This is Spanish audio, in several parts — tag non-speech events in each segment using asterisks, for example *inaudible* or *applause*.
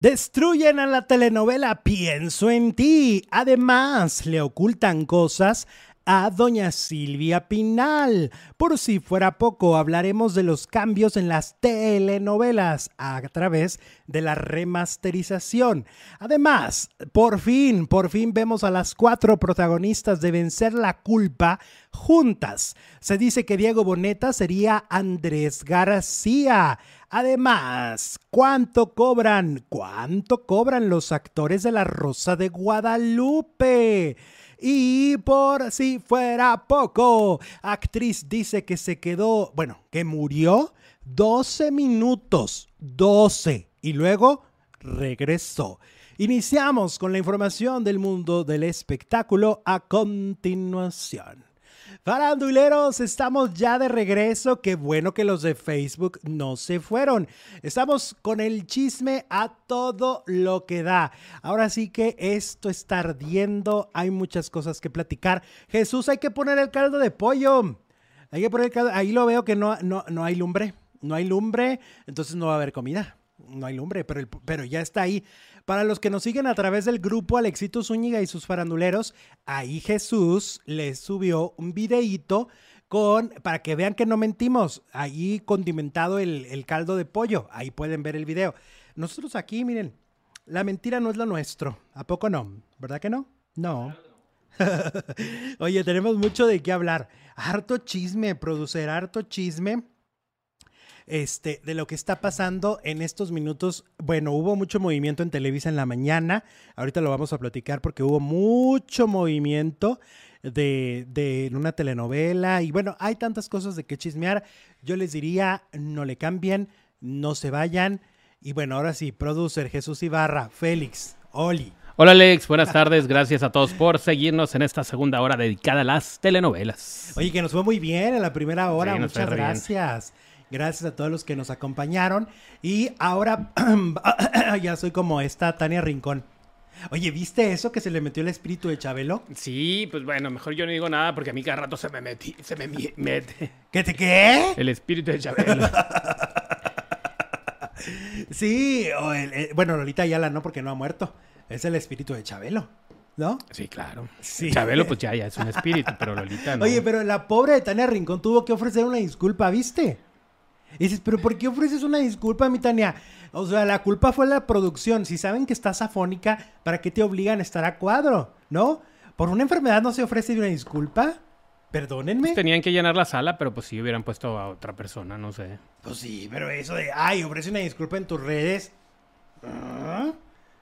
Destruyen a la telenovela Pienso en ti. Además, le ocultan cosas a doña Silvia Pinal. Por si fuera poco, hablaremos de los cambios en las telenovelas a través de la remasterización. Además, por fin, por fin vemos a las cuatro protagonistas de Vencer la Culpa juntas. Se dice que Diego Boneta sería Andrés García. Además, ¿cuánto cobran? ¿Cuánto cobran los actores de La Rosa de Guadalupe? Y por si fuera poco, actriz dice que se quedó, bueno, que murió 12 minutos, 12, y luego regresó. Iniciamos con la información del mundo del espectáculo a continuación. Faranduleros, estamos ya de regreso. Qué bueno que los de Facebook no se fueron. Estamos con el chisme a todo lo que da. Ahora sí que esto está ardiendo. Hay muchas cosas que platicar. Jesús, hay que poner el caldo de pollo. Hay que poner el caldo. Ahí lo veo que no, no, no hay lumbre. No hay lumbre, entonces no va a haber comida. No hay lumbre, pero, pero ya está ahí. Para los que nos siguen a través del grupo Alexito Zúñiga y sus faranduleros, ahí Jesús les subió un videíto con, para que vean que no mentimos, ahí condimentado el, el caldo de pollo, ahí pueden ver el video. Nosotros aquí, miren, la mentira no es lo nuestro, ¿a poco no? ¿Verdad que no? No. *laughs* Oye, tenemos mucho de qué hablar. Harto chisme, producir harto chisme este, de lo que está pasando en estos minutos. Bueno, hubo mucho movimiento en Televisa en la mañana. Ahorita lo vamos a platicar porque hubo mucho movimiento de, de una telenovela. Y bueno, hay tantas cosas de que chismear. Yo les diría, no le cambien, no se vayan. Y bueno, ahora sí, producer Jesús Ibarra, Félix, Oli. Hola Alex, buenas tardes. Gracias a todos por seguirnos en esta segunda hora dedicada a las telenovelas. Oye, que nos fue muy bien en la primera hora. Muchas gracias. Gracias a todos los que nos acompañaron. Y ahora *clears throat* ya soy como esta Tania Rincón. Oye, ¿viste eso que se le metió el espíritu de Chabelo? Sí, pues bueno, mejor yo no digo nada porque a mí cada rato se me metí, se me mete. ¿Qué te qué? El espíritu de Chabelo. *laughs* sí, o el, bueno, Lolita Ayala no porque no ha muerto. Es el espíritu de Chabelo. ¿No? Sí, claro. Sí. Chabelo, pues ya, ya es un espíritu, pero Lolita no. Oye, pero la pobre de Tania Rincón tuvo que ofrecer una disculpa, ¿viste? Y dices, pero ¿por qué ofreces una disculpa, mi Tania? O sea, la culpa fue la producción. Si saben que estás afónica, ¿para qué te obligan a estar a cuadro? ¿No? ¿Por una enfermedad no se ofrece una disculpa? Perdónenme. Pues tenían que llenar la sala, pero pues sí hubieran puesto a otra persona, no sé. Pues sí, pero eso de, ay, ofrece una disculpa en tus redes. ¿Ah?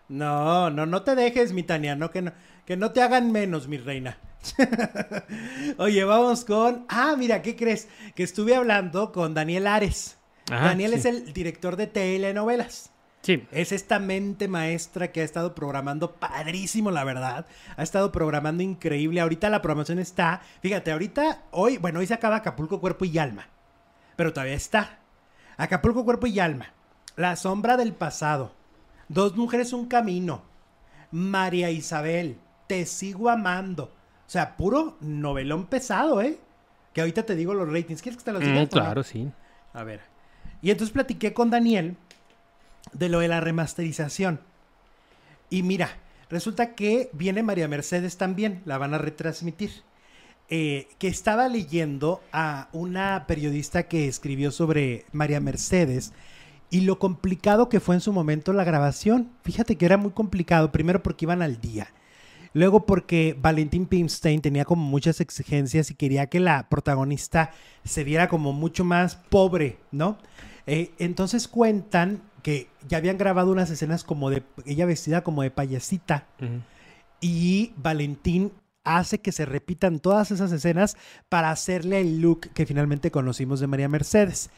No, no, no te dejes, mi Tania, no que no, que no te hagan menos, mi reina. *laughs* Oye, vamos con. Ah, mira, ¿qué crees? Que estuve hablando con Daniel Ares. Daniel es el director de telenovelas. Sí. Es esta mente maestra que ha estado programando padrísimo, la verdad. Ha estado programando increíble. Ahorita la programación está. Fíjate, ahorita, hoy, bueno, hoy se acaba Acapulco, Cuerpo y Alma. Pero todavía está. Acapulco, Cuerpo y Alma. La sombra del pasado. Dos mujeres, un camino. María Isabel. Te sigo amando. O sea, puro novelón pesado, ¿eh? Que ahorita te digo los ratings. ¿Quieres que te los diga? Mm, claro, sí. A ver. Y entonces platiqué con Daniel de lo de la remasterización. Y mira, resulta que viene María Mercedes también, la van a retransmitir. Eh, que estaba leyendo a una periodista que escribió sobre María Mercedes y lo complicado que fue en su momento la grabación. Fíjate que era muy complicado, primero porque iban al día Luego porque Valentín Pimstein tenía como muchas exigencias y quería que la protagonista se viera como mucho más pobre, ¿no? Eh, entonces cuentan que ya habían grabado unas escenas como de ella vestida como de payasita y Valentín hace que se repitan todas esas escenas para hacerle el look que finalmente conocimos de María Mercedes.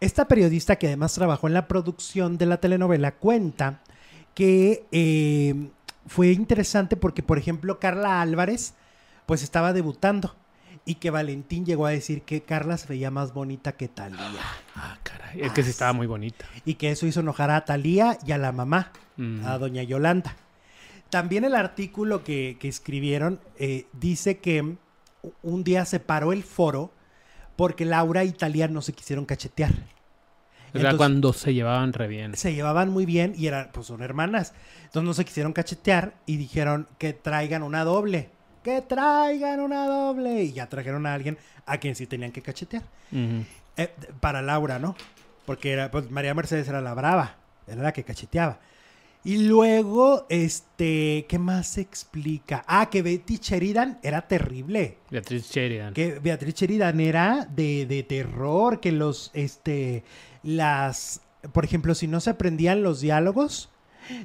Esta periodista que además trabajó en la producción de la telenovela cuenta que eh, fue interesante porque, por ejemplo, Carla Álvarez, pues estaba debutando. Y que Valentín llegó a decir que Carla se veía más bonita que Talía. Ah, caray. Es que sí estaba muy bonita. Y que eso hizo enojar a Talía y a la mamá, mm. a doña Yolanda. También el artículo que, escribieron eh, dice que un día se paró el foro porque Laura y Talía no se quisieron cachetear. O sea, cuando se llevaban re bien. se llevaban muy bien y eran, pues son hermanas. Entonces no se quisieron cachetear y dijeron que traigan una doble. Que traigan una doble. Y ya trajeron a alguien a quien sí tenían que cachetear. Eh, para Laura, ¿no? Porque era, pues María Mercedes era la brava, era la que cacheteaba. Y luego, este, ¿qué más se explica? Ah, que Betty Sheridan era terrible. Beatriz Sheridan. Que Beatriz Sheridan era de, de terror, que los, este, las, por ejemplo, si no se aprendían los diálogos,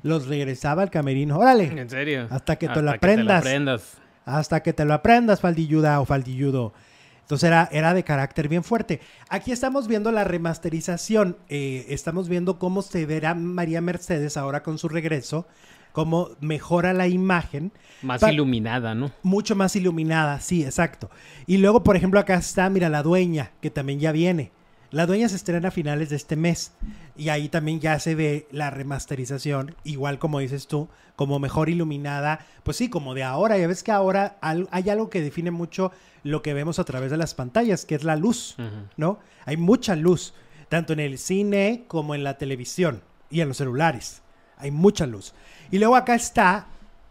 los regresaba al camerino. Órale, ¿En serio? Hasta que te lo que aprendas. aprendas. hasta que te lo aprendas, faldilluda o faldilludo. Entonces era, era de carácter bien fuerte. Aquí estamos viendo la remasterización. eh, estamos viendo cómo se verá María Mercedes ahora con su regreso, cómo mejora la imagen. Más Pa- iluminada, ¿no? Mucho más iluminada, sí, exacto. Y luego, por ejemplo, acá está, mira, la dueña, que también ya viene. La dueña se estrena a finales de este mes. Y ahí también ya se ve la remasterización, igual como dices tú, como mejor iluminada. Pues sí, como de ahora. Ya ves que ahora hay algo que define mucho lo que vemos a través de las pantallas, que es la luz. ¿no? Hay mucha luz, tanto en el cine como en la televisión y en los celulares. Hay mucha luz. Y luego acá está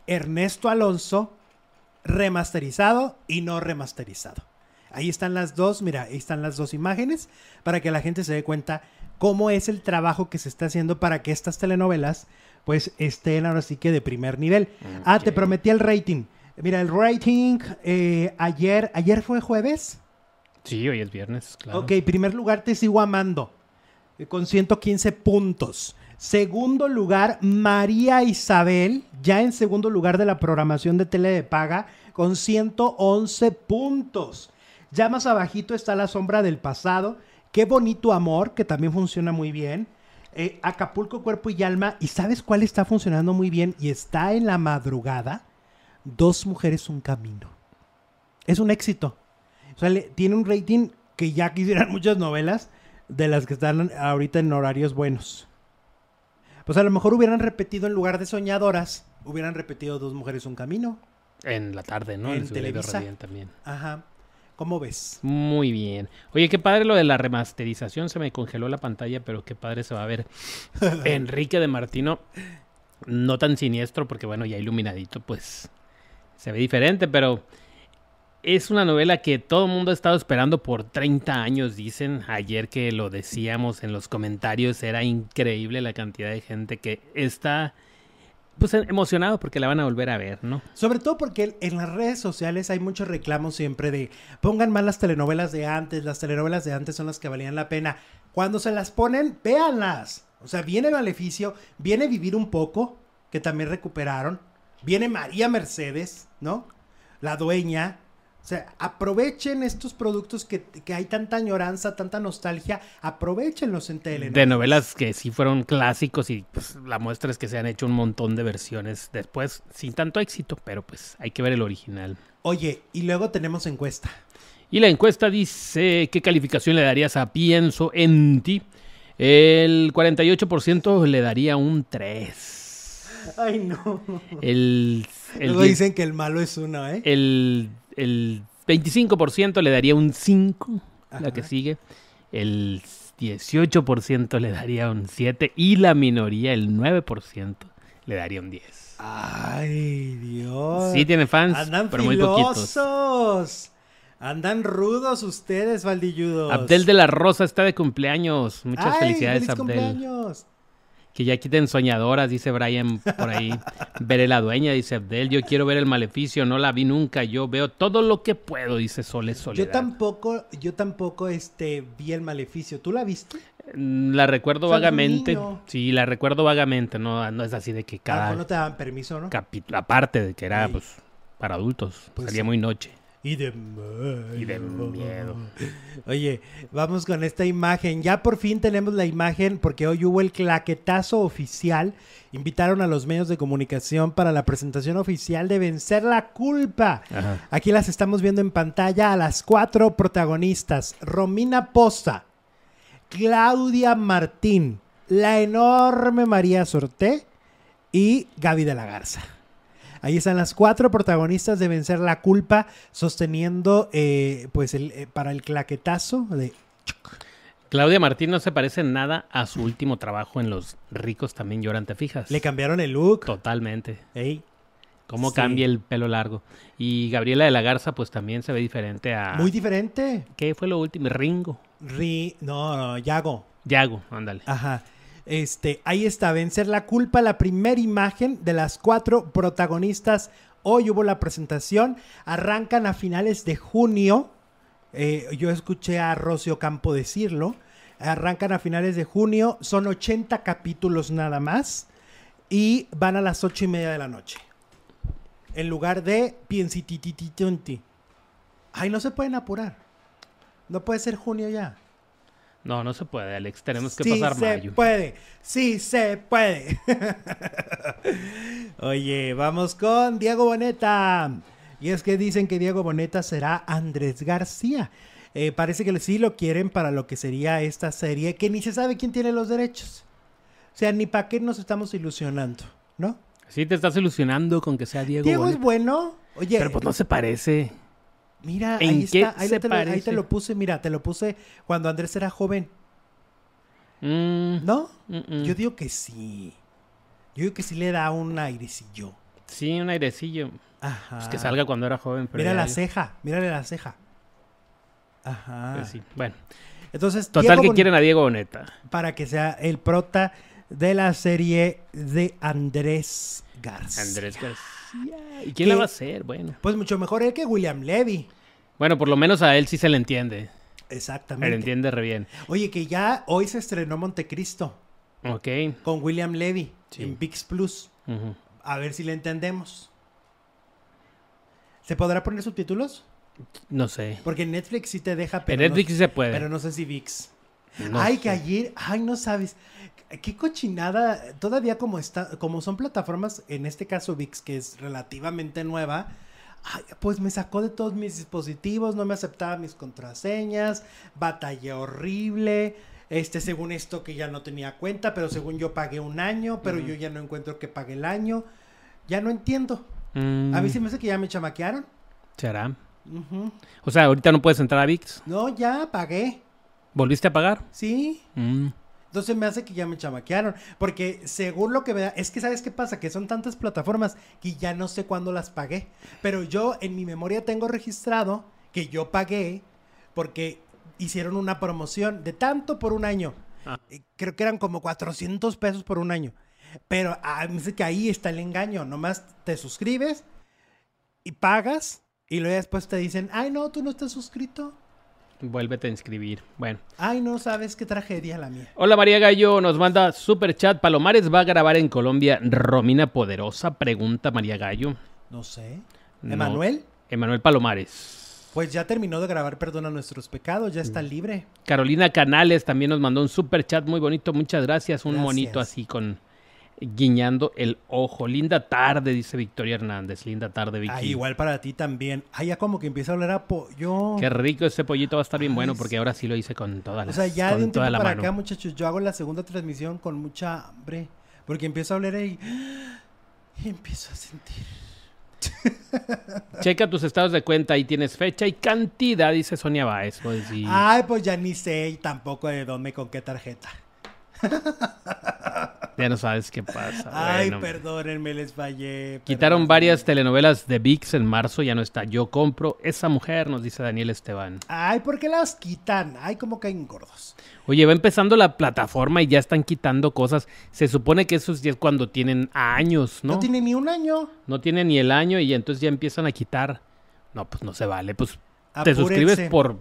Ernesto Alonso remasterizado y no remasterizado. Ahí están las dos, mira, ahí están las dos imágenes para que la gente se dé cuenta cómo es el trabajo que se está haciendo para que estas telenovelas pues estén ahora sí que de primer nivel. Ah, te prometí el rating. Mira, el rating eh, ayer, ayer fue jueves. Sí, hoy es viernes, claro. Ok, primer lugar te sigo amando eh, con 115 puntos. Segundo lugar, María Isabel, ya en segundo lugar de la programación de tele de paga, con 111 puntos. Ya más abajito está La Sombra del Pasado, Qué Bonito Amor, que también funciona muy bien. Eh, Acapulco, Cuerpo y Alma. ¿Y sabes cuál está funcionando muy bien? Y está en la madrugada. Dos mujeres, un camino. Es un éxito. O sea, le- tiene un rating que ya quisieran *laughs* muchas novelas de las que están ahorita en horarios buenos. Pues a lo mejor hubieran repetido en lugar de soñadoras, hubieran repetido Dos Mujeres Un Camino. En la tarde, ¿no? En video Televisa. también. Ajá. ¿Cómo ves? Muy bien. Oye, qué padre lo de la remasterización. Se me congeló la pantalla, pero qué padre se va a ver. *laughs* Enrique de Martino, no tan siniestro, porque bueno, ya iluminadito, pues se ve diferente, pero es una novela que todo el mundo ha estado esperando por 30 años, dicen. Ayer que lo decíamos en los comentarios, era increíble la cantidad de gente que está pues emocionado porque la van a volver a ver, ¿no? Sobre todo porque en las redes sociales hay muchos reclamos siempre de pongan más las telenovelas de antes, las telenovelas de antes son las que valían la pena. Cuando se las ponen, véanlas. O sea, viene Maleficio, viene Vivir un poco, que también recuperaron, viene María Mercedes, ¿no? La dueña. O sea, aprovechen estos productos que, que hay tanta añoranza, tanta nostalgia, aprovechenlos en tele. ¿no? De novelas que sí fueron clásicos y pues la muestra es que se han hecho un montón de versiones después sin tanto éxito, pero pues hay que ver el original. Oye, y luego tenemos encuesta. Y la encuesta dice, ¿qué calificación le darías a Pienso en ti? El 48% le daría un 3. Ay, no. El, el, Luego dicen que el malo es uno, ¿eh? el, el 25% le daría un 5, Ajá. la que sigue. El 18% le daría un 7 y la minoría, el 9%, le daría un 10. Ay, Dios. Sí tiene fans, Andan pero muy poquitos. filosos. Andan rudos ustedes, Valdilludos. Abdel de la Rosa está de cumpleaños. Muchas Ay, felicidades, feliz Abdel. cumpleaños. Que ya quiten soñadoras, dice Brian por ahí. Veré la dueña, dice Abdel. Yo quiero ver el maleficio, no la vi nunca. Yo veo todo lo que puedo, dice Sole Soledad. Yo tampoco, yo tampoco este, vi el maleficio. ¿Tú la viste? Mm, La recuerdo vagamente. Sí, la recuerdo vagamente. No, no es así de que A lo cada no te daban permiso, ¿no? capítulo, aparte de que era Sí. pues para adultos, Pues salía sí. muy noche. Y de miedo. Y de miedo. Oye, vamos con esta imagen. Ya por fin tenemos la imagen porque hoy hubo el claquetazo oficial. Invitaron a los medios de comunicación para la presentación oficial de Vencer la Culpa. Ajá. Aquí las estamos viendo en pantalla a las cuatro protagonistas. Romina Poza, Claudia Martín, la enorme María Sorté y Gaby de la Garza. Ahí están las cuatro protagonistas de Vencer la Culpa sosteniendo eh, pues el, eh, para el claquetazo de... Claudia Martín no se parece en nada a su último trabajo en Los ricos también lloran, ¿te fijas? Le cambiaron el look. Totalmente. Ey, Cómo Sí. cambia el pelo largo. Y Gabriela de la Garza, pues también se ve diferente a... Muy diferente. ¿Qué fue lo último? Ringo. Ri... No, no, Yago. Yago, ándale. Ajá. Este, ahí está, vencer la culpa, la primera imagen de las cuatro protagonistas. Hoy hubo la presentación, arrancan a finales de junio. Eh, yo escuché a Rocio Campo decirlo. Arrancan a finales de junio, son 80 capítulos nada más y van a las ocho y media de la noche. En lugar de Piensititititunti. Ay, no se pueden apurar. No puede ser junio ya. No, no se puede, Alex. Tenemos que sí pasar se mayo. puede, sí se puede. *laughs* Oye, vamos con Diego Boneta. Y es que dicen que Diego Boneta será Andrés García. Eh, parece que sí lo quieren para lo que sería esta serie, que ni se sabe quién tiene los derechos. O sea, ni para qué nos estamos ilusionando, ¿no? Sí, te estás ilusionando con que sea Diego. Diego es bueno. Oye, Pero pues no se parece. Mira, ¿en ahí qué está, ahí se te, lo, ahí te parece? lo puse, mira, te lo puse cuando Andrés era joven, Mm, ¿no? mm, mm. Yo digo que sí. Yo digo que sí le da un airecillo. Sí, un airecillo. Ajá. Pues que salga cuando era joven. Pero Mira la ceja, mírale la ceja. Ajá. pues sí. Bueno, Entonces, total Diego que quieren a Diego Boneta. para que sea el prota de la serie de Andrés García. Andrés García. ¿Y quién ¿Qué? la va a hacer? Bueno. Pues mucho mejor él que William Levy. Bueno, por lo menos a él sí se le entiende. Se le Exactamente. entiende re bien. Oye, que ya hoy se estrenó Montecristo Ok. con William Levy Sí. en VIX Plus. A ver si le entendemos. ¿Se podrá poner subtítulos? No sé. Porque en Netflix sí te deja, En pero, Netflix sí se puede. pero no sé si VIX. No ay, sé. que ayer, ay, no sabes. Qué cochinada. Todavía como está, como son plataformas, en este caso VIX, que es relativamente nueva, ay, pues me sacó de todos mis dispositivos, no me aceptaba mis contraseñas, batallé horrible. Este, según esto que ya no tenía cuenta, pero según yo pagué un año, pero yo ya no encuentro que pague el año. Ya no entiendo. Mm, A mí se me hace que ya me chamaquearon. ¿Será? Ujú. O sea, ahorita no puedes entrar a VIX. No, ya pagué. ¿Volviste a pagar? Sí. Mm. Entonces me hace que ya me chamaquearon. Porque según lo que me da, es que sabes qué pasa, que son tantas plataformas que ya no sé cuándo las pagué. Pero yo en mi memoria tengo registrado que yo pagué porque hicieron una promoción de tanto por un año. Ah. Eh, Creo que eran como 400 pesos por un año. Pero ah, me dice que ahí está el engaño. Nomás te suscribes y pagas y luego después te dicen, ay no, tú no estás suscrito. Vuélvete a inscribir. Bueno. Ay no, sabes qué tragedia la mía. Hola María Gallo, nos manda super chat. Palomares va a grabar en Colombia Romina Poderosa, pregunta María Gallo. No sé. No. ¿Emanuel? Emanuel Palomares. Pues ya terminó de grabar Perdona nuestros pecados, ya Mm. está libre. Carolina Canales también nos mandó un super chat muy bonito, muchas gracias. Un Gracias. monito así con guiñando el ojo. Linda tarde, dice Victoria Hernández. Linda tarde, Vicky. Ah, igual para ti también. Ah, ya como que empieza a oler a pollo. Qué rico ese pollito va a estar bien Ay, bueno porque ahora sí lo hice con toda la O sea, ya de un tiempo la para mano. acá, muchachos, yo hago la segunda transmisión con mucha hambre. Porque empiezo a oler ahí. Y *gasps* empiezo a sentir. Checa tus estados de cuenta, ahí tienes fecha y cantidad, dice Sonia Baez. Pues. Ay, pues ya ni sé tampoco de dónde, con qué tarjeta. *laughs* Ya no sabes qué pasa. Ay, bueno. perdónenme, les fallé. Quitaron varias telenovelas de VIX en marzo, ya no está. Yo compro esa mujer, nos dice Daniel Esteban. Ay, ¿por qué las quitan? Ay, como caen gordos. Oye, va empezando la plataforma y ya están quitando cosas. Se supone que eso es cuando tienen años, ¿no? No, tiene ni un año. No tienen ni el año y entonces ya empiezan a quitar. No, pues no se vale. Pues te suscribes por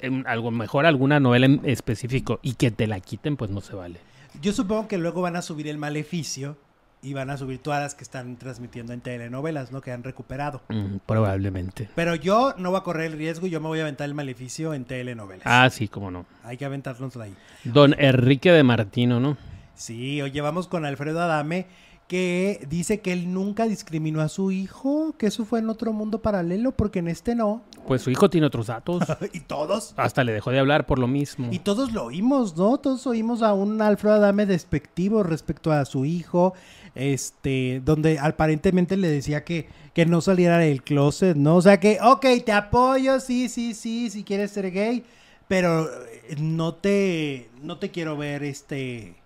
em, algo mejor, alguna novela en específico y que te la quiten, pues no se vale. Yo supongo que luego van a subir el maleficio y van a subir todas las que están transmitiendo en telenovelas, ¿no? Que han recuperado. Mm, probablemente. Pero yo no voy a correr el riesgo y yo me voy a aventar el maleficio en telenovelas. Ah, sí, cómo no. Hay que aventárnoslo ahí. Don Enrique de Martino, ¿no? Sí, hoy llevamos con Alfredo Adame que dice que él nunca discriminó a su hijo, que eso fue en otro mundo paralelo, porque en este no. Pues su hijo tiene otros datos. *laughs* y todos. Hasta le dejó de hablar por lo mismo. Y todos lo oímos, ¿no? Todos oímos a un Alfredo Adame despectivo respecto a su hijo, este, donde aparentemente le decía que, que no saliera del closet, ¿no? O sea que, ok, te apoyo, sí, sí, sí, si quieres ser gay, pero eh, no te, no te quiero ver este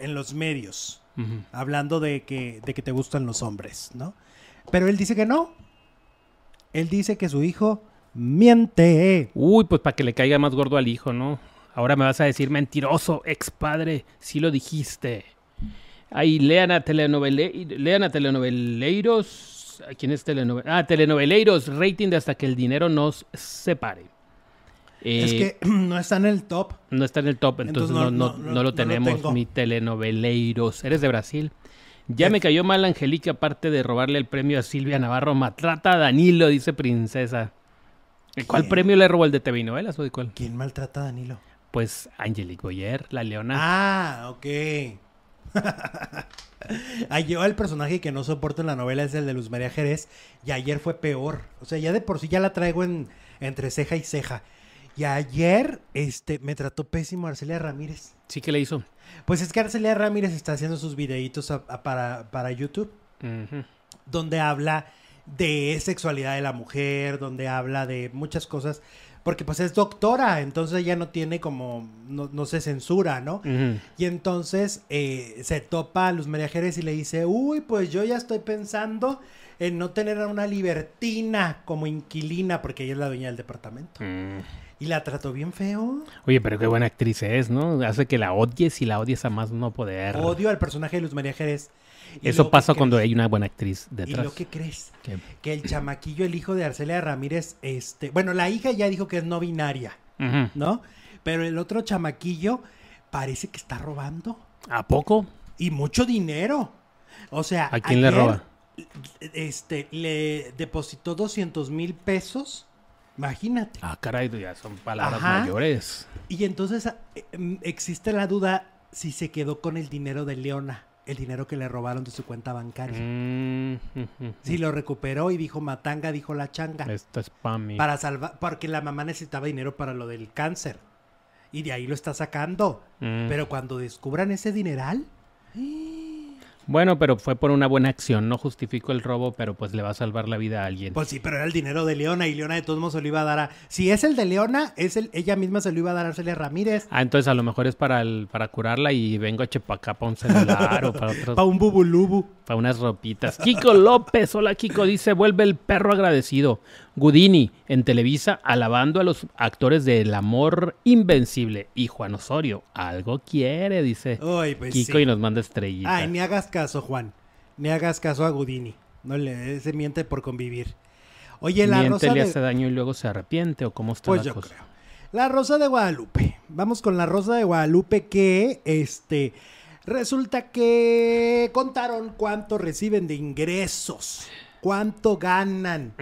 en los medios Hablando de que, de que te gustan los hombres, ¿no? Pero él dice que no. Él dice que su hijo miente. Uy, pues para que le caiga más gordo al hijo, ¿no? Ahora me vas a decir mentiroso, ex padre, sí lo dijiste. Ahí lean a telenovele, lean a telenoveleiros. ¿A ¿Quién es telenovela? Ah, telenoveleiros, rating de hasta que el dinero nos separe. Es Eh, que *clears throat* no está en el top. No está en el top, entonces, Entonces no, no- no, lo lo tenemos, mi telenoveleiros. ¿Eres de Brasil? Ya me cayó mal Angélica, aparte de robarle el premio a Silvia Navarro. Maltrata a Danilo, dice Princesa. ¿Y ¿Cuál ¿Quién? premio le robó el de TV novelas o de cuál? ¿Quién maltrata a Danilo? Pues Angelique Boyer, la leona. Ah, ok. *laughs* Yo el personaje que no soporto en la novela es el de Luz María Jerez. Y ayer fue peor. O sea, ya de por sí ya la traigo en, entre ceja y ceja. Y ayer, este, me trató pésimo Arcelia Ramírez. Sí que le hizo. Pues es que Arcelia Ramírez está haciendo sus videitos a- a- para, para YouTube. Donde habla de sexualidad de la mujer, donde habla de muchas cosas, porque pues es doctora, entonces ella no tiene como, no, no se censura, ¿no? Y entonces eh, se topa a Luz María Jerez y le dice, uy, pues yo ya estoy pensando en no tener a una libertina como inquilina, porque ella es la dueña del departamento. Mm. Y la trató bien feo. Oye, pero qué buena actriz es, ¿no? Hace que la odies y la odies a más no poder. Odio al personaje de Luz María Jerez. Y Eso pasa cuando crees- hay una buena actriz ¿Y detrás. lo que crees? ¿Qué? que el chamaquillo, el hijo de Arcelia Ramírez, este, bueno, la hija ya dijo que es no binaria. ¿no? Pero el otro chamaquillo parece que está robando ¿A poco? y mucho dinero. O sea, ¿A quién le roba? Este, le depositó 200 mil pesos. Imagínate. Ah, caray, ya son palabras Ajá. mayores. Y entonces mm, existe la duda si se quedó con el dinero de Leona, el dinero que le robaron de su cuenta bancaria. Mm. Si lo recuperó y dijo Matanga, dijo la changa. Esto es para mí. para salvar, porque la mamá necesitaba dinero para lo del cáncer. Y de ahí lo está sacando. Mm. Pero cuando descubran ese dineral, Bueno, pero fue por una buena acción. No justifico el robo, pero pues le va a salvar la vida a alguien. pues sí, pero era el dinero de Leona y Leona de todos modos se lo iba a dar a... Si es el de Leona, es el, ella misma se lo iba a dar a Arcelia Ramírez. Ah, entonces a lo mejor es para el, para curarla y vengo a Chepacá para un celular o para *laughs* otros, Pa' un bubulubu. para unas ropitas. Kiko López, hola Kiko, dice, vuelve el perro agradecido. Gudini, en Televisa, alabando a los actores de El Amor Invencible. Y Juan Osorio, algo quiere, dice pues Kiko sí. y nos manda estrellitas. Ay, ni hagas caso, Juan. Ni hagas caso a Gudini. No le se miente por convivir. Oye, la Miente, rosa le de... hace daño y luego se arrepiente o cómo está Pues la yo cosa. creo. La Rosa de Guadalupe. Vamos con la Rosa de Guadalupe que, este, resulta que contaron cuánto reciben de ingresos, cuánto ganan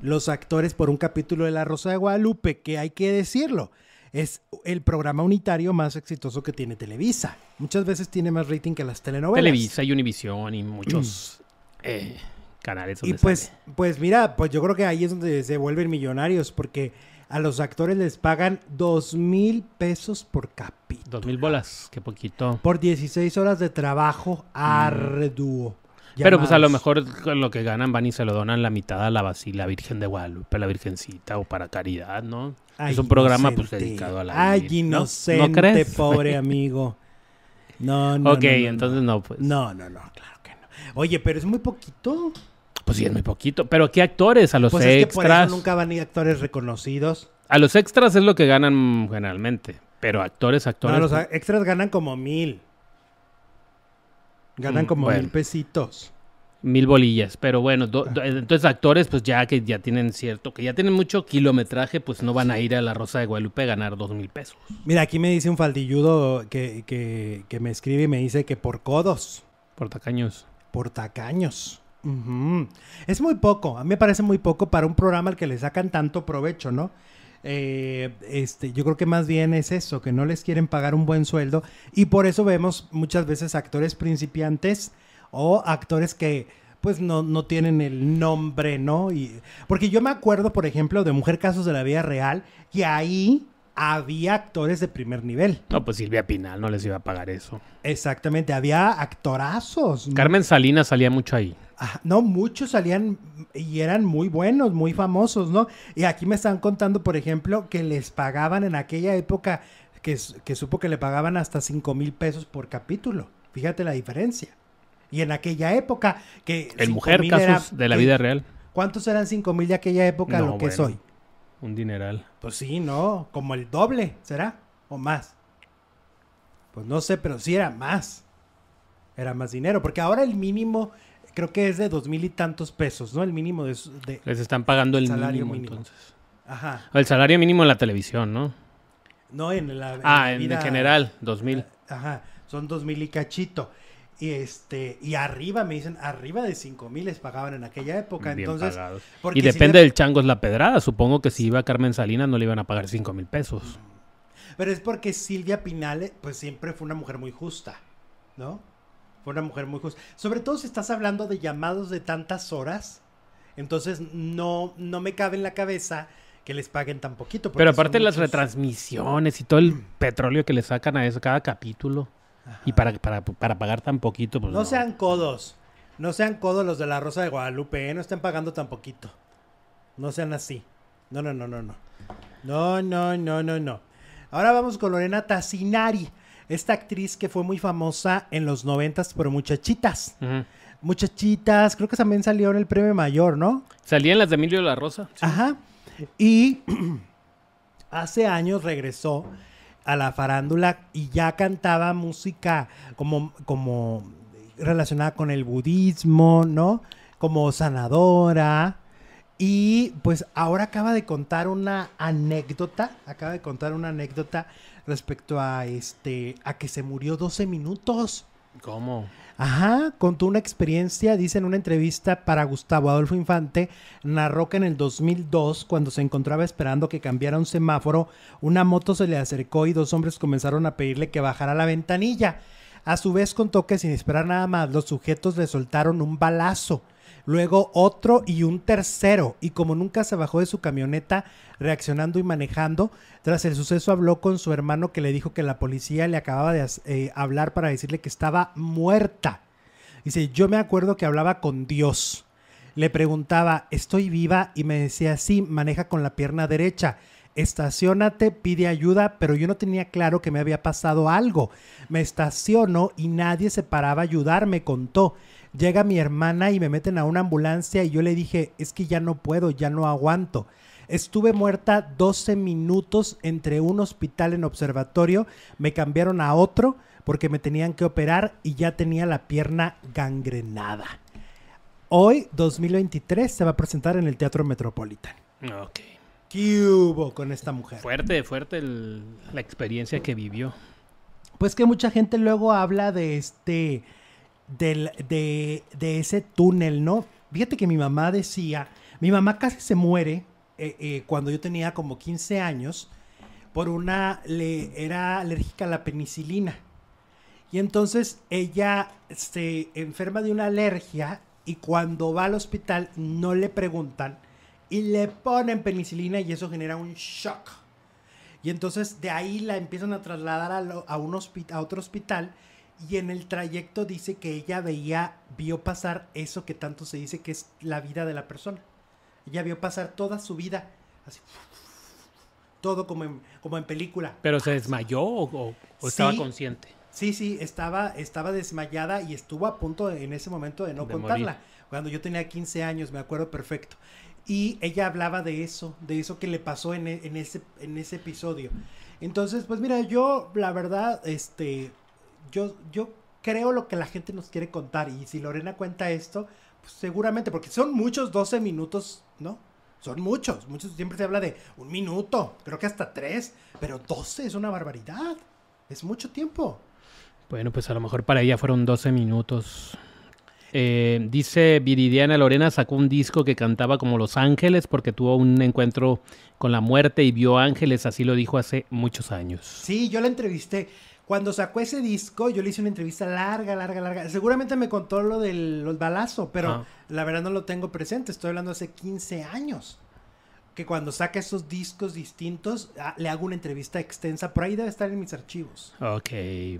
los actores por un capítulo de La Rosa de Guadalupe, que hay que decirlo. Es el programa unitario más exitoso que tiene Televisa. Muchas veces tiene más rating que las telenovelas. Televisa y Univisión y muchos *clears throat* eh, canales. Y pues, sale. pues mira, pues yo creo que ahí es donde se vuelven millonarios, porque a los actores les pagan dos mil pesos por capítulo. Dos mil bolas, qué poquito. Por 16 horas de trabajo arduo. Pero pues a lo mejor lo que ganan van y se lo donan la mitad a la Basila Virgen de Guadalupe, la Virgencita o para caridad, ¿no? Ay, es un programa pues dedicado a la Ay, Virgen, ¿no? inocente, ¿No crees? pobre *laughs* amigo. No, no. ok, no, no, entonces no, pues. No, no, no, claro que no. Oye, pero es muy poquito. Pues sí, es muy poquito. Pero ¿qué actores? A los Pues es que por extras. eso nunca van a ir actores reconocidos. A los extras es lo que ganan generalmente. Pero actores, No, actores. los a- extras ganan como mil. Ganan Mm, como bueno. mil pesitos. Mil bolillas, pero bueno, Ah. do- do- entonces actores pues ya que ya tienen cierto, que ya tienen mucho kilometraje, pues no van a ir a la Rosa de Guadalupe a ganar dos mil pesos. Mira, aquí me dice un faldilludo que, que, que me escribe y me dice que por codos, Por tacaños. por tacaños. Ujú. Es muy poco, a mí me parece muy poco para un programa al que le sacan tanto provecho, ¿no? Eh, este, yo creo que más bien es eso, que no les quieren pagar un buen sueldo y por eso vemos muchas veces actores principiantes o actores que pues no, no tienen el nombre, ¿no? Y, porque yo me acuerdo, por ejemplo, de Mujer Casos de la Vida Real y ahí había actores de primer nivel. No, pues Silvia Pinal no les iba a pagar eso. Exactamente, había actorazos. ¿no? Carmen Salinas salía mucho ahí. Ah, no, muchos salían y eran muy buenos, muy famosos, ¿no? Y aquí me están contando, por ejemplo, que les pagaban en aquella época, que, supo que le pagaban hasta 5 mil pesos por capítulo. Fíjate la diferencia. Y en aquella época, que... El 5,000 mujer, era- casos de la vida real. ¿Cuántos eran 5 mil de aquella época a lo que bueno. soy? Un dineral. Pues sí, ¿no? Como el doble, ¿será? ¿O más? Pues no sé, pero sí era más. Era más dinero, porque ahora el mínimo creo que es de dos mil y tantos pesos, ¿no? El mínimo de... Les están pagando el Salario mínimo, mínimo. entonces. ajá. El salario mínimo en la televisión, ¿no? No, en la... ah, en vida- general, 2000. Ajá, son dos mil y cachito. Y este, y arriba, me dicen, arriba de cinco mil les pagaban en aquella época. Bien Entonces, pagados. Y si depende le- del chango es la pedrada. Supongo que si iba Carmen Salinas no le iban a pagar 5 mil pesos. Pero es porque Silvia Pinal, pues siempre fue una mujer muy justa, ¿no? Fue una mujer muy justa. Sobre todo si estás hablando de llamados de tantas horas, entonces no, no me cabe en la cabeza que les paguen tan poquito. Pero aparte las muchos- retransmisiones y todo el petróleo que le sacan a eso cada capítulo. Y para, para, para pagar tan poquito, pues No, no. sean codos. No sean codos los de la Rosa de Guadalupe, ¿eh? No estén pagando tan poquito. No sean así. No, no, no, no, no. No, no, no, no, no. Ahora vamos con Lorena Tassinari. Esta actriz que fue muy famosa en los noventas por Muchachitas. Muchachitas, creo que también salió en el premio mayor, ¿no? ¿Salían las de Emilio de la Rosa? Sí. Ajá. Y *clears throat* hace años regresó a la farándula y ya cantaba música como, como relacionada con el budismo, ¿no? Como sanadora. Y pues ahora acaba de contar una anécdota, acaba de contar una anécdota respecto a este, a que se murió 12 minutos. ¿Cómo? Ajá, contó una experiencia, dice en una entrevista para Gustavo Adolfo Infante, narró que en el 2002, cuando se encontraba esperando que cambiara un semáforo, una moto se le acercó y dos hombres comenzaron a pedirle que bajara la ventanilla. A su vez contó que sin esperar nada más, los sujetos le soltaron un balazo, luego otro y un tercero, y como nunca se bajó de su camioneta, reaccionando y manejando, tras el suceso habló con su hermano que le dijo que la policía le acababa de eh, hablar para decirle que estaba muerta. Dice, yo me acuerdo que hablaba con Dios. Le preguntaba, ¿estoy viva? Y me decía, sí, maneja con la pierna derecha. Estacionate, pide ayuda, pero yo no tenía claro que me había pasado algo. Me estaciono y nadie se paraba a ayudar, me contó. Llega mi hermana y me meten a una ambulancia y yo le dije, es que ya no puedo, ya no aguanto. Estuve muerta 12 minutos entre un hospital en observatorio, me cambiaron a otro porque me tenían que operar y ya tenía la pierna gangrenada. Hoy, 2023, se va a presentar en el Teatro Metropolitan. Ok. ¿Qué hubo con esta mujer? Fuerte, fuerte el- la experiencia que vivió. Pues que mucha gente luego habla de este, del, de, de ese túnel, ¿no? Fíjate que mi mamá decía, mi mamá casi se muere eh, eh, cuando yo tenía como 15 años por una, le, era alérgica a la penicilina. Y entonces ella se enferma de una alergia y cuando va al hospital no le preguntan y le ponen penicilina y eso genera un shock. Y entonces de ahí la empiezan a trasladar a, lo- a un a otro hospital y en el trayecto dice que ella veía, vio pasar eso que tanto se dice que es la vida de la persona. Ella vio pasar toda su vida, así, todo como en, como en película. ¿Pero se desmayó o, o- o estaba Sí. consciente? Sí, sí, estaba, estaba desmayada y estuvo a punto de- en ese momento de no De contarla. morir. Cuando yo tenía 15 años, me acuerdo perfecto. Y ella hablaba de eso, de eso que le pasó en, en ese, en ese episodio. Entonces, pues mira, yo, la verdad, este, yo, yo creo lo que la gente nos quiere contar. Y si Lorena cuenta esto, pues seguramente, porque son muchos 12 minutos, ¿no? Son muchos, muchos, siempre se habla de un minuto, creo que hasta tres, pero 12 es una barbaridad. Es mucho tiempo. Bueno, pues a lo mejor para ella fueron 12 minutos. Eh, dice Viridiana Lorena sacó un disco que cantaba como Los Ángeles porque tuvo un encuentro con la muerte y vio ángeles, así lo dijo hace muchos años. Sí, yo la entrevisté. Cuando sacó ese disco, yo le hice una entrevista larga, larga, larga. Seguramente me contó lo del los balazo, pero Ah. la verdad no lo tengo presente. Estoy hablando hace 15 años. que cuando saque esos discos distintos, ah, le hago una entrevista extensa. Por ahí debe estar en mis archivos. Ok.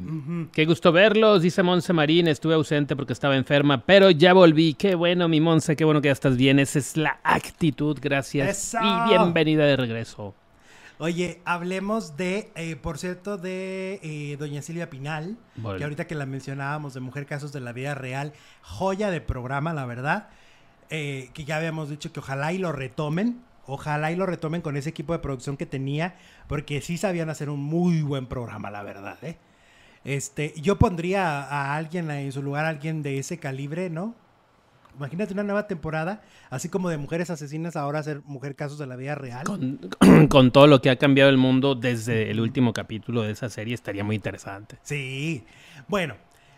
Ujú. Qué gusto verlos, dice Monse Marín. Estuve ausente porque estaba enferma, pero ya volví. Qué bueno, mi Monse, qué bueno que ya estás bien. Esa es la actitud, gracias. ¡Eso! Y bienvenida de regreso. Oye, hablemos de, eh, por cierto, de eh, doña Silvia Pinal, que ahorita que la mencionábamos de Mujer Casos de la Vida Real, joya de programa, la verdad, eh, que ya habíamos dicho que ojalá y lo retomen, ojalá y lo retomen con ese equipo de producción que tenía, porque sí sabían hacer un muy buen programa, la verdad, ¿eh? Este, yo pondría a, a alguien en su lugar, a alguien de ese calibre, ¿no? Imagínate una nueva temporada, así como de mujeres asesinas, ahora hacer mujer casos de la vida real. Con, *clears throat* con todo lo que ha cambiado el mundo desde el último capítulo de esa serie, estaría muy interesante. Sí. Bueno,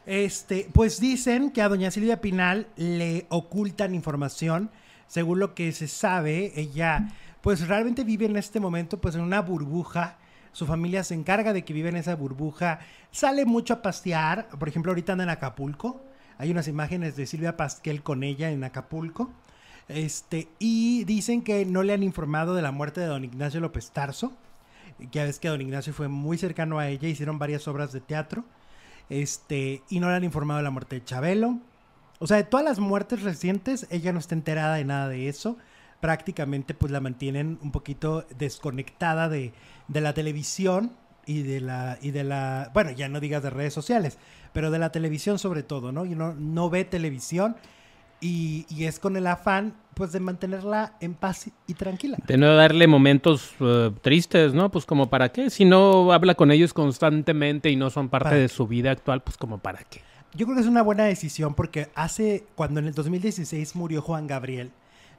este, pues dicen que a doña Silvia Pinal le ocultan información. Según lo que se sabe, ella pues realmente vive en este momento pues en una burbuja. Su familia se encarga de que vive en esa burbuja. Sale mucho a pasear. Por ejemplo, ahorita anda en Acapulco. Hay unas imágenes de Silvia Pasquel con ella en Acapulco. Este, y dicen que no le han informado de la muerte de don Ignacio López Tarso. Ya ves que don Ignacio fue muy cercano a ella, hicieron varias obras de teatro. Este, y no le han informado de la muerte de Chabelo. O sea, de todas las muertes recientes, ella no está enterada de nada de eso. Prácticamente, pues la mantienen un poquito desconectada de, de la televisión y de la, y de la, bueno, ya no digas de redes sociales, pero de la televisión sobre todo, ¿no? Y no, no ve televisión y, y es con el afán, pues, de mantenerla en paz y tranquila. De no darle momentos eh, tristes, ¿no? Pues como para qué. Si no habla con ellos constantemente y no son parte ¿Para de qué? su vida actual, pues como para qué. Yo creo que es una buena decisión porque hace, cuando en el 2016 murió Juan Gabriel,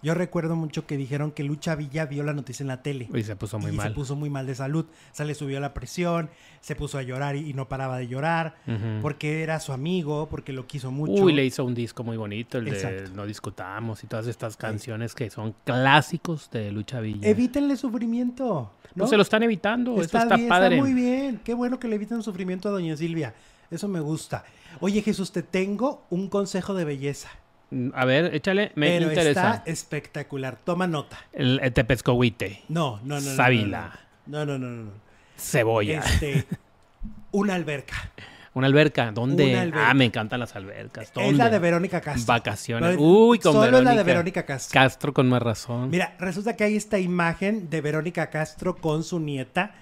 yo recuerdo mucho que dijeron que Lucha Villa vio la noticia en la tele. Y se puso muy y mal. se puso muy mal de salud. Se le subió la presión, se puso a llorar y, y no paraba de llorar, Ujú. porque era su amigo, porque lo quiso mucho. Uy, le hizo un disco muy bonito, el de Exacto. No Discutamos y todas estas canciones que son clásicos de Lucha Villa. Evítenle sufrimiento. ¿no? Pues se lo están evitando, está, eso está bien, padre. está muy bien. Qué bueno que le evitan sufrimiento a doña Silvia. Eso me gusta. Oye, Jesús, te tengo un consejo de belleza. A ver, échale, me pero interesa. está espectacular. Toma nota. El, el tepezcohuite, No, no, no. Sábila. No, no, no, no. no. cebolla. Este, *laughs* una alberca. Una alberca, ¿dónde? Una alberca. Ah, me encantan las albercas. ¿Dónde? Es la de Verónica Castro. Vacaciones. Pero Uy, con Solo es Verónica. la de Verónica Castro. Castro con más razón. Mira, resulta que hay esta imagen de Verónica Castro con su nieta,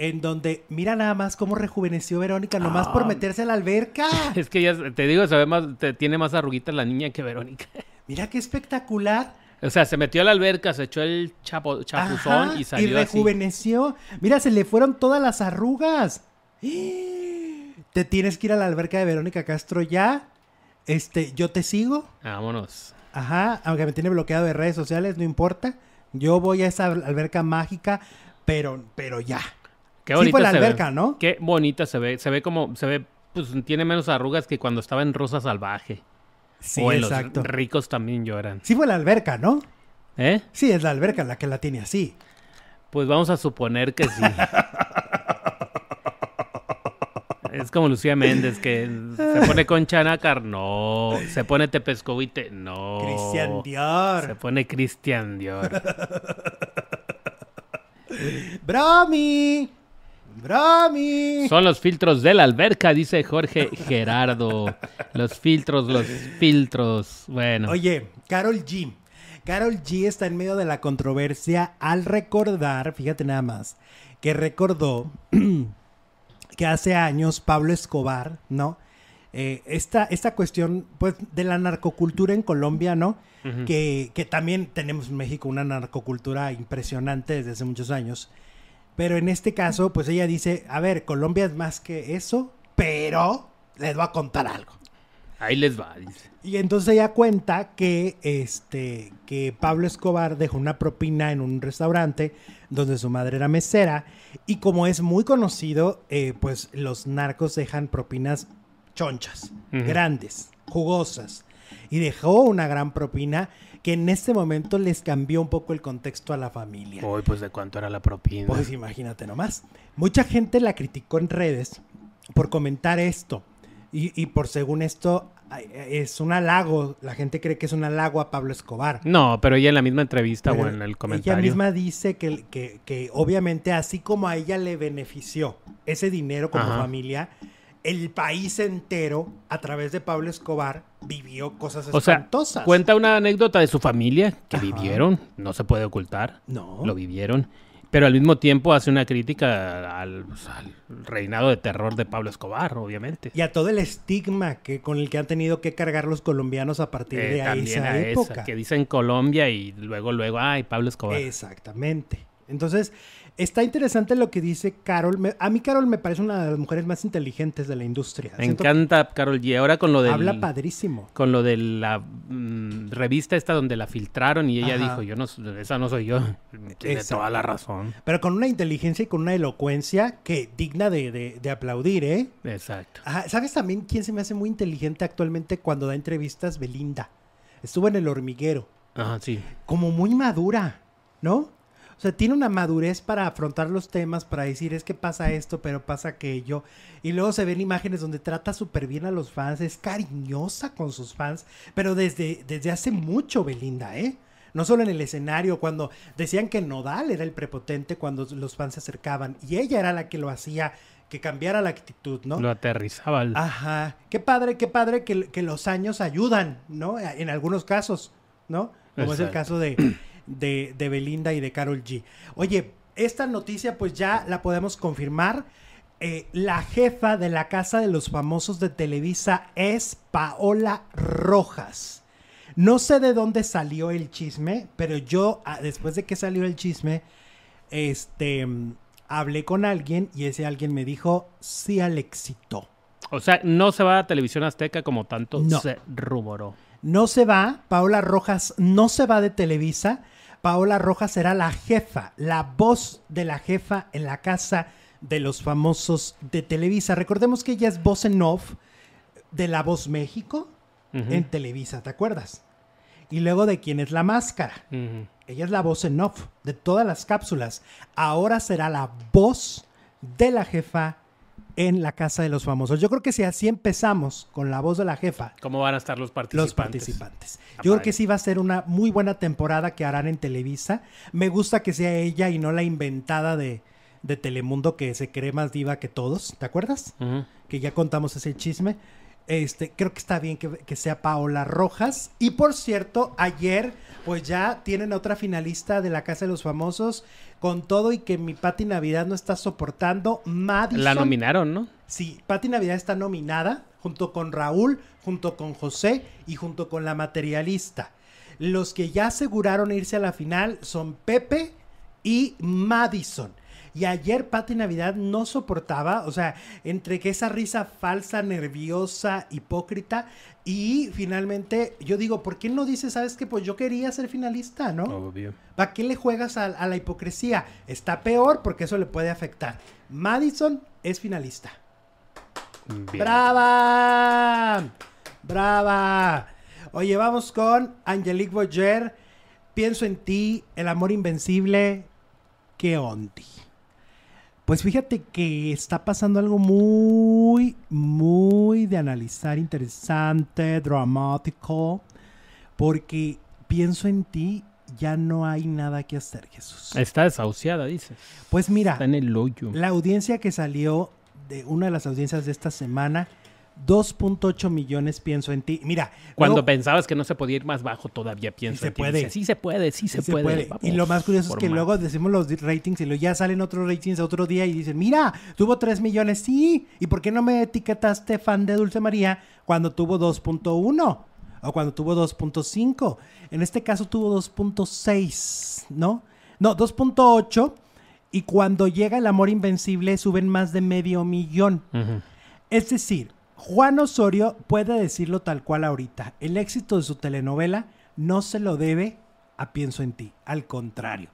en donde mira nada más cómo rejuveneció Verónica, nomás por Ah. meterse a la alberca. *laughs* Es que ya, te digo, se ve más, te- tiene más arruguitas la niña que Verónica. Mira qué espectacular. O sea, se metió a la alberca, se echó el chapo, chapuzón Ajá, y salió así. rejuveneció. Mira, se le fueron todas las arrugas. *gasps* Te tienes que ir a la alberca de Verónica Castro ya. Este, yo te sigo. Vámonos. Ajá, aunque me tiene bloqueado de redes sociales, no importa. Yo voy a esa alberca mágica, pero, pero ya. Qué Sí bonita fue la se ve. alberca, ¿no? Qué bonita se ve. Se ve como, se ve, pues tiene menos arrugas que cuando estaba en Rosa Salvaje. Sí, o en exacto. los ricos también lloran. Sí fue la alberca, ¿no? ¿Eh? Sí, es la alberca la que la tiene así. Pues vamos a suponer que sí. *laughs* es como Lucía Méndez, que se pone con Chanacar, no. Se pone Tepescovite, no. Cristian Dior. Se pone Cristian Dior. *laughs* ¡Bromi! Son los filtros de la alberca, dice Jorge Gerardo. Los filtros, los filtros. Bueno. Oye, Carol G. Carol G está en medio de la controversia al recordar, fíjate nada más, que recordó *clears throat* que hace años Pablo Escobar, ¿no? Eh, esta, esta cuestión, pues, de la narcocultura en Colombia, ¿no? Que, que también tenemos en México una narcocultura impresionante desde hace muchos años. Pero en este caso, pues ella dice, a ver, Colombia es más que eso, pero les voy a contar algo. Ahí les va, dice. Y entonces ella cuenta que, este, que Pablo Escobar dejó una propina en un restaurante donde su madre era mesera. Y como es muy conocido, eh, pues los narcos dejan propinas chonchas, grandes, jugosas. Y dejó una gran propina que en este momento les cambió un poco el contexto a la familia. Uy, pues de cuánto era la propina. Pues imagínate nomás. Mucha gente la criticó en redes por comentar esto. Y, y por según esto, es un halago. La gente cree que es un halago a Pablo Escobar. No, pero ella en la misma entrevista o en el comentario. Ella misma dice que, que, que, obviamente así como a ella le benefició ese dinero como familia, el país entero, a través de Pablo Escobar, vivió cosas espantosas. O sea, cuenta una anécdota de su familia que vivieron, no se puede ocultar. No. Lo vivieron. Pero al mismo tiempo hace una crítica al, pues, reinado de terror de Pablo Escobar, obviamente. Y a todo el estigma que con el que han tenido que cargar los colombianos a partir eh, de ahí esa época. que dicen Colombia y luego, luego, ay, Pablo Escobar. Exactamente. Entonces, Está interesante lo que dice Carol. a mí Carol me parece una de las mujeres más inteligentes de la industria. Me encanta Carol G. Ahora con lo de Habla padrísimo. Con lo de la mm, revista esta donde la filtraron y ella dijo, yo no, esa no soy yo. *laughs* Tiene toda la razón. Pero con una inteligencia y con una elocuencia que digna de, aplaudir, ¿eh? Exacto. ¿Sabes también quién se me hace muy inteligente actualmente cuando da entrevistas? Belinda. Estuvo en El Hormiguero. Ajá, sí. Como muy madura, ¿no? O sea, tiene una madurez para afrontar los temas, para decir es que pasa esto, pero pasa aquello. Y luego se ven imágenes donde trata súper bien a los fans, es cariñosa con sus fans, pero desde, desde hace mucho Belinda, ¿eh? No solo en el escenario, cuando decían que Nodal era el prepotente cuando los fans se acercaban y ella era la que lo hacía que cambiara la actitud, ¿no? Lo aterrizaba. Ajá. Qué padre, qué padre que, que, los años ayudan, ¿no? En algunos casos, ¿no? Como es el caso de, *clears throat* de, Belinda y de Carol G. Oye, esta noticia pues ya la podemos confirmar. Eh, la jefa de la Casa de los Famosos de Televisa es Paola Rojas. No sé de dónde salió el chisme, pero yo, ah, después de que salió el chisme, este, hablé con alguien y ese alguien me dijo, sí al éxito. O sea, no se va a Televisión Azteca como tanto se rumoró. No se va, Paola Rojas no se va de Televisa. Paola Rojas será la jefa, la voz de la jefa en la casa de los famosos de Televisa. Recordemos que ella es voz en off de La Voz México en Televisa, ¿te acuerdas? Y luego de quién es la máscara. Ella es la voz en off de todas las cápsulas. Ahora será la voz de la jefa en la Casa de los Famosos. Yo creo que si así empezamos con la voz de la jefa. ¿Cómo van a estar los participantes? Los participantes. Yo creo que sí va a ser una muy buena temporada que harán en Televisa. Me gusta que sea ella y no la inventada de, de Telemundo que se cree más diva que todos. ¿Te acuerdas? Que ya contamos ese chisme. Este, creo que está bien que, sea Paola Rojas. Y por cierto, ayer, pues ya tienen otra finalista de la Casa de los Famosos. Con todo y que mi Patti Navidad no está soportando, Madison. La nominaron, ¿no? Sí, Patti Navidad está nominada junto con Raúl, junto con José y junto con la materialista. Los que ya aseguraron irse a la final son Pepe y Madison. Y ayer Pati Navidad no soportaba, o sea, entre que esa risa falsa, nerviosa, hipócrita, y finalmente yo digo, ¿por qué no dices, sabes que pues yo quería ser finalista, ¿no? Obvio. ¿Para qué le juegas a, la hipocresía? Está peor porque eso le puede afectar. Madison es finalista. ¡Brava! ¡Brava! Oye, vamos con Angelique Boyer. Pienso en ti, el amor invencible. ¿Qué ondi? Pues fíjate que está pasando algo muy, muy de analizar, interesante, dramático, porque pienso en ti, ya no hay nada que hacer, Jesús. Está desahuciada, dice. Pues mira, está en el hoyo. La audiencia que salió de una de las audiencias de esta semana 2.8 millones pienso en ti. Mira. Cuando pensabas que no se podía ir más bajo, todavía pienso en ti. Puede. sí se puede, sí se, puede. y lo más curioso es que luego decimos los ratings y luego ya salen otros ratings otro día y dicen, mira, tuvo 3 millones, sí. ¿Y por qué no me etiquetaste fan de Dulce María cuando tuvo 2.1? O cuando tuvo 2.5. En este caso tuvo 2.6, ¿no? No, 2.8. Y cuando llega el amor invencible suben más de medio millón. Es decir, Juan Osorio puede decirlo tal cual ahorita. El éxito de su telenovela no se lo debe a Pienso en ti, al contrario.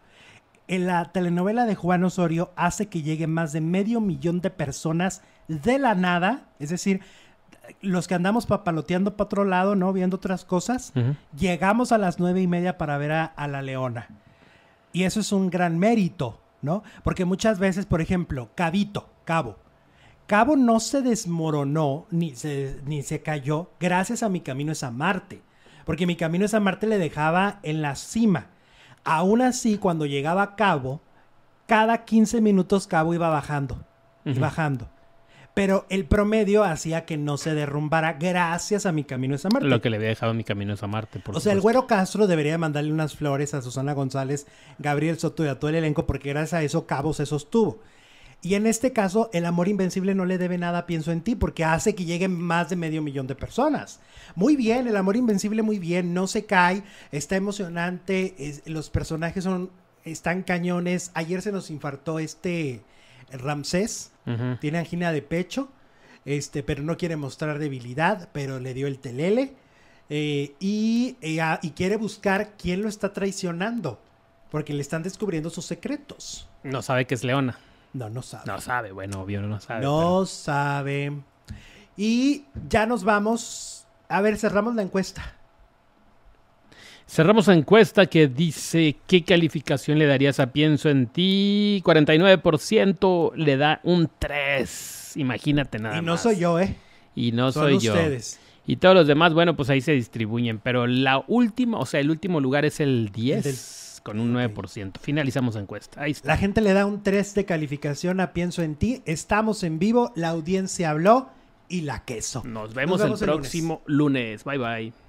En la telenovela de Juan Osorio hace que llegue más de medio millón de personas de la nada, es decir, los que andamos papaloteando para otro lado, ¿no? Viendo otras cosas, llegamos a las nueve y media para ver a, a la leona. Y eso es un gran mérito, ¿no? Porque muchas veces, por ejemplo, Cabito, Cabo, Cabo no se desmoronó ni se, ni se cayó gracias a mi camino es a Marte. Porque mi camino es a Marte le dejaba en la cima. Aún así, cuando llegaba a Cabo, cada 15 minutos Cabo iba bajando y bajando. Pero el promedio hacía que no se derrumbara gracias a mi camino es a Marte. Lo que le había dejado mi camino es a Marte. Por O sea, el. Güero Castro debería mandarle unas flores a Susana González, Gabriel Soto y a todo el elenco porque gracias a eso Cabo se sostuvo. Y en este caso, el amor invencible no le debe nada, pienso en ti, porque hace que lleguen más de medio millón de personas. Muy bien, el amor invencible muy bien, no se cae, está emocionante, es- los personajes son, están cañones. Ayer se nos infartó este Ramsés, tiene angina de pecho, este, pero no quiere mostrar debilidad, pero le dio el telele. eh, y, eh, y quiere buscar quién lo está traicionando, porque le están descubriendo sus secretos. No sabe que es Leona. No, no sabe. No sabe, bueno, obvio no sabe. no sabe. Y ya nos vamos. A ver, cerramos la encuesta. Cerramos la encuesta que dice qué calificación le darías a Pienso en ti. 49% le da un 3. Imagínate nada y no más. soy yo, ¿eh? Y no Son soy yo. ustedes. Y todos los demás, bueno, pues ahí se distribuyen. Pero la última, o sea, el último lugar es el 10 del- con un 9%. Finalizamos la encuesta. Ahí está. La gente le da un 3 de calificación a Pienso en ti. Estamos en vivo, la audiencia habló y la queso. Nos vemos, vemos el el lunes. próximo lunes. Bye bye.